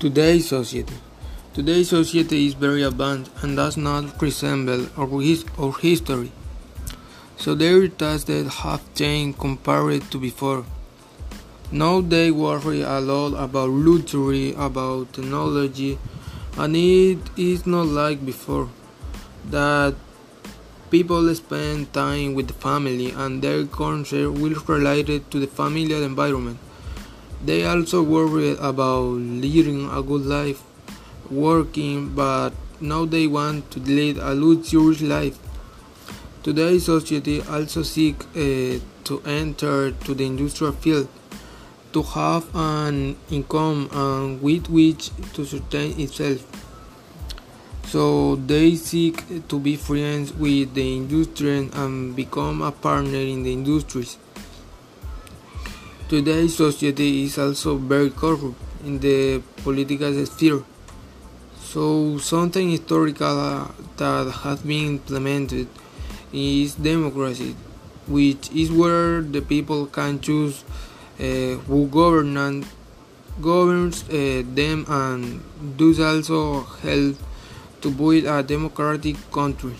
Today's society. Today's society is very advanced and does not resemble our, his, our history. So tasks that have changed compared to before. Now they worry a lot about luxury, about technology, and it is not like before that people spend time with the family and their concern will related to the family environment. They also worry about leading a good life, working, but now they want to lead a luxurious life. Today's society also seek uh, to enter to the industrial field, to have an income and with which to sustain itself. So they seek to be friends with the industry and become a partner in the industries. Today's society is also very corrupt in the political sphere. So something historical uh, that has been implemented is democracy, which is where the people can choose uh, who govern governs uh, them and does also help to build a democratic country.